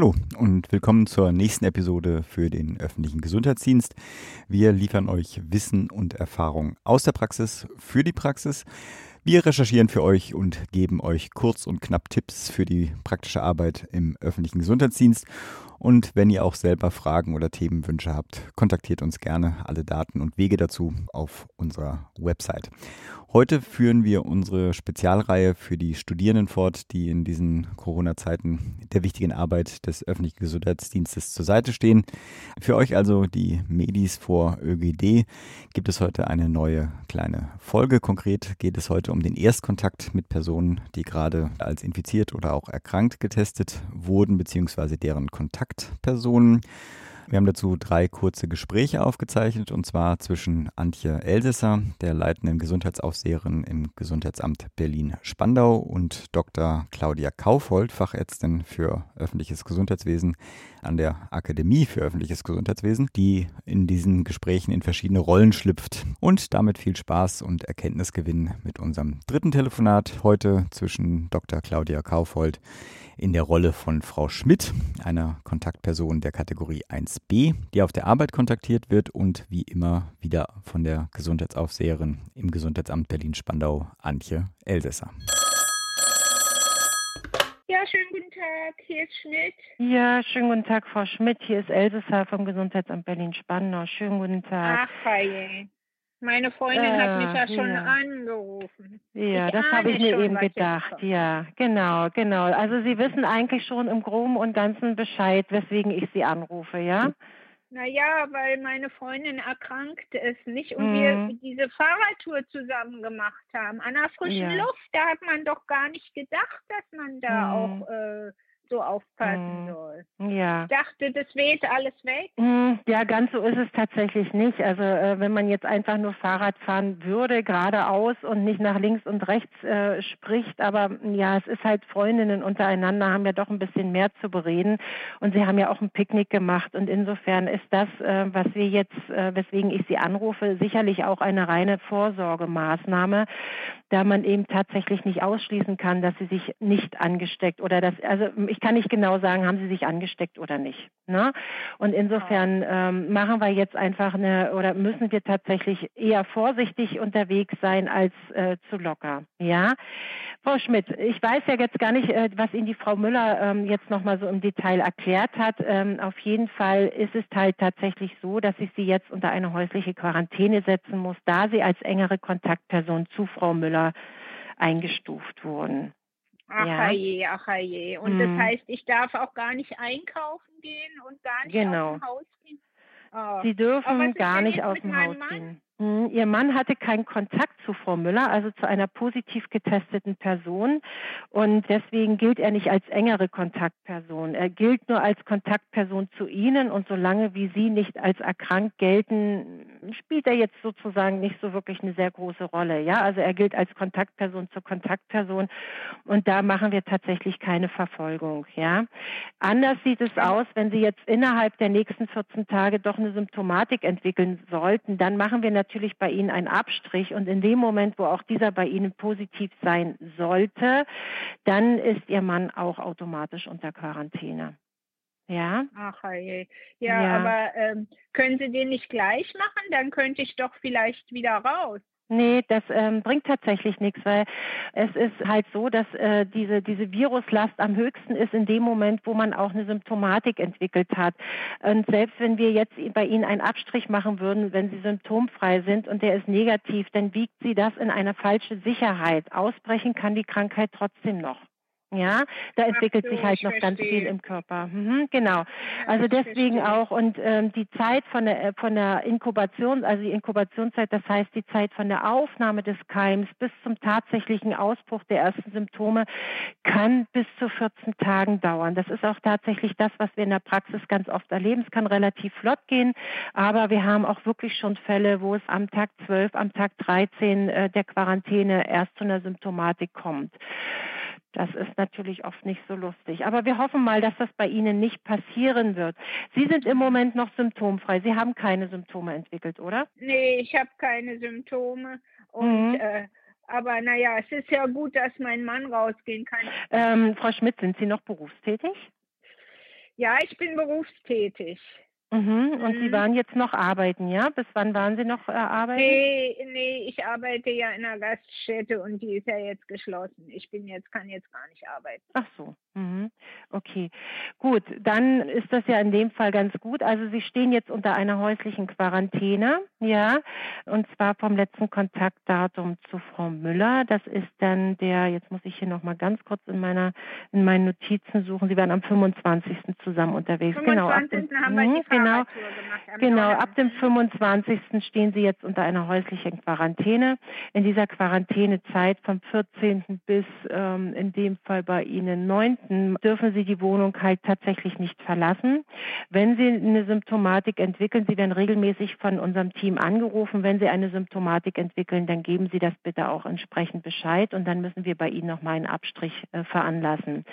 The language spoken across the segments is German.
Hallo und willkommen zur nächsten Episode für den öffentlichen Gesundheitsdienst. Wir liefern euch Wissen und Erfahrung aus der Praxis für die Praxis. Wir recherchieren für euch und geben euch kurz und knapp Tipps für die praktische Arbeit im öffentlichen Gesundheitsdienst. Und wenn ihr auch selber Fragen oder Themenwünsche habt, kontaktiert uns gerne. Alle Daten und Wege dazu auf unserer Website. Heute führen wir unsere Spezialreihe für die Studierenden fort, die in diesen Corona-Zeiten der wichtigen Arbeit des öffentlichen Gesundheitsdienstes zur Seite stehen. Für euch also die Medis vor ÖGD gibt es heute eine neue kleine Folge. Konkret geht es heute um den Erstkontakt mit Personen, die gerade als infiziert oder auch erkrankt getestet wurden, beziehungsweise deren Kontaktpersonen. Wir haben dazu drei kurze Gespräche aufgezeichnet und zwar zwischen Antje Elsässer, der leitenden Gesundheitsaufseherin im Gesundheitsamt Berlin-Spandau und Dr. Claudia Kaufhold, Fachärztin für öffentliches Gesundheitswesen an der Akademie für öffentliches Gesundheitswesen, die in diesen Gesprächen in verschiedene Rollen schlüpft. Und damit viel Spaß und Erkenntnisgewinn mit unserem dritten Telefonat heute zwischen Dr. Claudia Kaufhold in der Rolle von Frau Schmidt, einer Kontaktperson der Kategorie 1b, die auf der Arbeit kontaktiert wird und wie immer wieder von der Gesundheitsaufseherin im Gesundheitsamt Berlin-Spandau, Antje Elsässer. Ja, schönen guten Tag, hier ist Schmidt. Ja, schönen guten Tag, Frau Schmidt. Hier ist Elsässer vom Gesundheitsamt Berlin-Spandau. Schönen guten Tag. Ach, feie. Meine Freundin äh, hat mich ja schon ja. angerufen. Ja, ich das habe ich mir schon, eben gedacht. Ja, genau, genau. Also Sie wissen eigentlich schon im Groben und Ganzen Bescheid, weswegen ich Sie anrufe, ja? Naja, weil meine Freundin erkrankt ist, nicht? Und Mhm. wir diese Fahrradtour zusammen gemacht haben. An der frischen Ja. Luft, da hat man doch gar nicht gedacht, dass man da Mhm. auch äh, so aufpassen Mhm. soll. Ja. Ich dachte, das weht alles weg. Hm, Ja, ganz so ist es tatsächlich nicht. Also äh, wenn man jetzt einfach nur Fahrrad fahren würde, geradeaus und nicht nach links und rechts äh, spricht, aber ja, es ist halt Freundinnen untereinander, haben ja doch ein bisschen mehr zu bereden und sie haben ja auch ein Picknick gemacht und insofern ist das, äh, was wir jetzt, äh, weswegen ich Sie anrufe, sicherlich auch eine reine Vorsorgemaßnahme, da man eben tatsächlich nicht ausschließen kann, dass sie sich nicht angesteckt oder dass, also ich kann nicht genau sagen, haben sie sich angesteckt oder nicht. Ne? Und insofern ähm, machen wir jetzt einfach eine oder müssen wir tatsächlich eher vorsichtig unterwegs sein als äh, zu locker. Ja, Frau Schmidt, ich weiß ja jetzt gar nicht, äh, was Ihnen die Frau Müller ähm, jetzt nochmal so im Detail erklärt hat. Ähm, auf jeden Fall ist es halt tatsächlich so, dass ich Sie jetzt unter eine häusliche Quarantäne setzen muss, da Sie als engere Kontaktperson zu Frau Müller eingestuft wurden. Ach Ja. je, ach je. Und Mhm. das heißt, ich darf auch gar nicht einkaufen gehen und gar nicht Genau. aus dem Haus gehen? Oh. Sie dürfen gar nicht aus dem Haus Mann? gehen. Hm, Ihr Mann hatte keinen Kontakt zu Frau Müller, also zu einer positiv getesteten Person. Und deswegen gilt er nicht als engere Kontaktperson. Er gilt nur als Kontaktperson zu Ihnen. Und solange wie Sie nicht als erkrankt gelten, spielt er jetzt sozusagen nicht so wirklich eine sehr große Rolle. Ja, also er gilt als Kontaktperson zur Kontaktperson. Und da machen wir tatsächlich keine Verfolgung. Ja, anders sieht es aus, wenn Sie jetzt innerhalb der nächsten 14 Tage doch eine Symptomatik entwickeln sollten, dann machen wir natürlich bei Ihnen einen Abstrich und in dem Moment, wo auch dieser bei Ihnen positiv sein sollte, dann ist Ihr Mann auch automatisch unter Quarantäne. Ja? Ach je. Ja, Ja. aber ähm, können Sie den nicht gleich machen? Dann könnte ich doch vielleicht wieder raus. Nee, das ähm, bringt tatsächlich nichts, weil es ist halt so, dass äh, diese, diese Viruslast am höchsten ist in dem Moment, wo man auch eine Symptomatik entwickelt hat. Und selbst wenn wir jetzt bei Ihnen einen Abstrich machen würden, wenn Sie symptomfrei sind und der ist negativ, dann wiegt Sie das in eine falsche Sicherheit. Ausbrechen kann die Krankheit trotzdem noch. Ja, da entwickelt so, sich halt noch ganz viel im Körper. Mhm, genau. Also deswegen auch und ähm, die Zeit von der äh, von der Inkubation, also die Inkubationszeit, das heißt die Zeit von der Aufnahme des Keims bis zum tatsächlichen Ausbruch der ersten Symptome kann bis zu 14 Tagen dauern. Das ist auch tatsächlich das, was wir in der Praxis ganz oft erleben. Es kann relativ flott gehen, aber wir haben auch wirklich schon Fälle, wo es am Tag 12, am Tag 13 äh, der Quarantäne erst zu einer Symptomatik kommt. Das ist natürlich oft nicht so lustig. Aber wir hoffen mal, dass das bei Ihnen nicht passieren wird. Sie sind im Moment noch symptomfrei. Sie haben keine Symptome entwickelt, oder? Nee, ich habe keine Symptome. Und Mhm. äh, aber naja, es ist ja gut, dass mein Mann rausgehen kann. Ähm, Frau Schmidt, sind Sie noch berufstätig? Ja, ich bin berufstätig. Mhm. Und Sie Mhm. waren jetzt noch arbeiten, ja? Bis wann waren Sie noch äh, arbeiten? Nee, nee, ich arbeite ja in einer Gaststätte und die ist ja jetzt geschlossen. Ich bin jetzt, kann jetzt gar nicht arbeiten. Ach so. Mhm. Okay. Gut, dann ist das ja in dem Fall ganz gut. Also Sie stehen jetzt unter einer häuslichen Quarantäne, ja? Und zwar vom letzten Kontaktdatum zu Frau Müller. Das ist dann der, jetzt muss ich hier noch mal ganz kurz in meiner in meinen Notizen suchen. Sie waren am 25. zusammen unterwegs. Genau, ab 25. dem, haben wir die Mhm, genau. Genau, ab dem 25. stehen Sie jetzt unter einer häuslichen Quarantäne. In dieser Quarantänezeit vom 14. bis ähm, in dem Fall bei Ihnen 9. dürfen Sie die Wohnung halt tatsächlich nicht verlassen. Wenn Sie eine Symptomatik entwickeln, Sie werden regelmäßig von unserem Team angerufen. Wenn Sie eine Symptomatik entwickeln, dann geben Sie das bitte auch entsprechend Bescheid und dann müssen wir bei Ihnen nochmal einen Abstrich äh, veranlassen.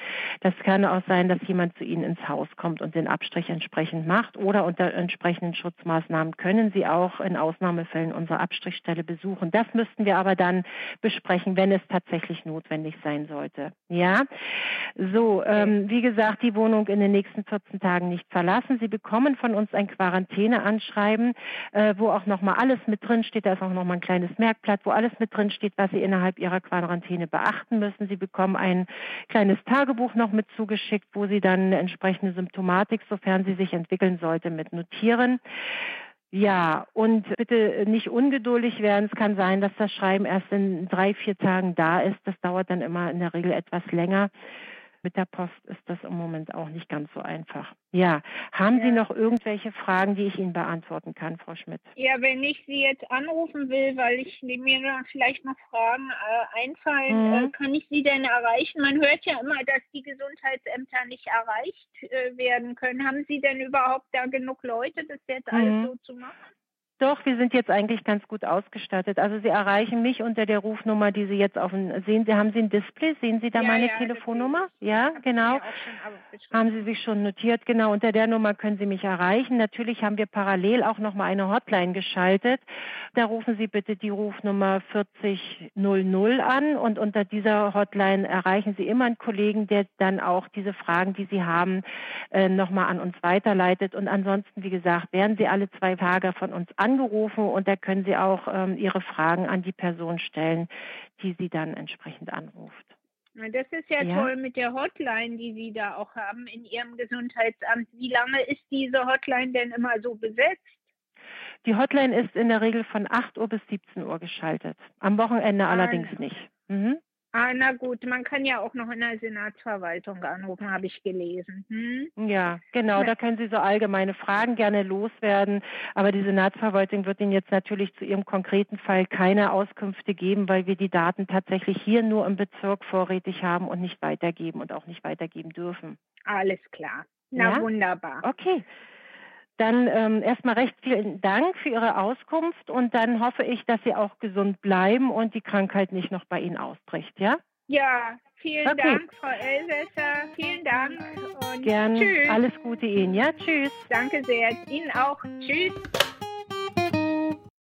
Das kann auch sein, dass jemand zu Ihnen ins Haus kommt und den Abstrich entsprechend macht oder unter entsprechenden Schutzmaßnahmen können Sie auch in Ausnahmefällen unsere Abstrichstelle besuchen. Das müssten wir aber dann besprechen, wenn es tatsächlich notwendig sein sollte. Ja, so, ähm, wie gesagt, die Wohnung in den nächsten 14 Tagen nicht verlassen. Sie bekommen von uns ein Quarantäneanschreiben, äh, wo auch nochmal alles mit drin steht. Da ist auch nochmal ein kleines Merkblatt, wo alles mit drin steht, was Sie innerhalb Ihrer Quarantäne beachten müssen. Sie bekommen ein kleines Tagebuch noch mit zugeschickt, wo Sie dann eine entsprechende Symptomatik, sofern sie sich entwickeln sollte, mit notieren. Ja, und bitte nicht ungeduldig werden. Es kann sein, dass das Schreiben erst in drei, vier Tagen da ist. Das dauert dann immer in der Regel etwas länger. Mit der Post ist das im Moment auch nicht ganz so einfach. Ja, haben Sie Ja. noch irgendwelche Fragen, die ich Ihnen beantworten kann, Frau Schmidt? Ja, wenn ich Sie jetzt anrufen will, weil ich mir vielleicht noch Fragen äh, einfallen, Mhm. äh, kann ich Sie denn erreichen? Man hört ja immer, dass die Gesundheitsämter nicht erreicht äh, werden können. Haben Sie denn überhaupt da genug Leute, das jetzt Mhm. alles so zu machen? Doch, wir sind jetzt eigentlich ganz gut ausgestattet. Also Sie erreichen mich unter der Rufnummer, die Sie jetzt auf dem, sehen Sie, haben Sie ein Display? Sehen Sie da Ja, meine ja, Telefonnummer? Ja, genau. Haben Sie sich schon notiert? Genau, unter der Nummer können Sie mich erreichen. Natürlich haben wir parallel auch nochmal eine Hotline geschaltet. Da rufen Sie bitte die Rufnummer 4000 an und unter dieser Hotline erreichen Sie immer einen Kollegen, der dann auch diese Fragen, die Sie haben, äh, nochmal an uns weiterleitet. Und ansonsten, wie gesagt, werden Sie alle zwei Tage von uns angerufen und da können Sie auch ähm, Ihre Fragen an die Person stellen, die Sie dann entsprechend anruft. Das ist ja, Ja. toll mit der Hotline, die Sie da auch haben in Ihrem Gesundheitsamt. Wie lange ist diese Hotline denn immer so besetzt? Die Hotline ist in der Regel von 8 Uhr bis 17 Uhr geschaltet. Am Wochenende allerdings ja. nicht. Mhm. Ah, na gut, man kann ja auch noch in der Senatsverwaltung anrufen, habe ich gelesen. Hm? Ja, genau. Da können Sie so allgemeine Fragen gerne loswerden. Aber die Senatsverwaltung wird Ihnen jetzt natürlich zu Ihrem konkreten Fall keine Auskünfte geben, weil wir die Daten tatsächlich hier nur im Bezirk vorrätig haben und nicht weitergeben und auch nicht weitergeben dürfen. Alles klar. Na Ja? wunderbar. Okay. Dann ähm, erstmal recht vielen Dank für Ihre Auskunft und dann hoffe ich, dass Sie auch gesund bleiben und die Krankheit nicht noch bei Ihnen ausbricht, ja? Ja, vielen Okay. Dank, Frau Elsässer. Vielen Dank und Gern. tschüss. Alles Gute Ihnen, ja? Tschüss. Danke sehr. Ihnen auch. Tschüss.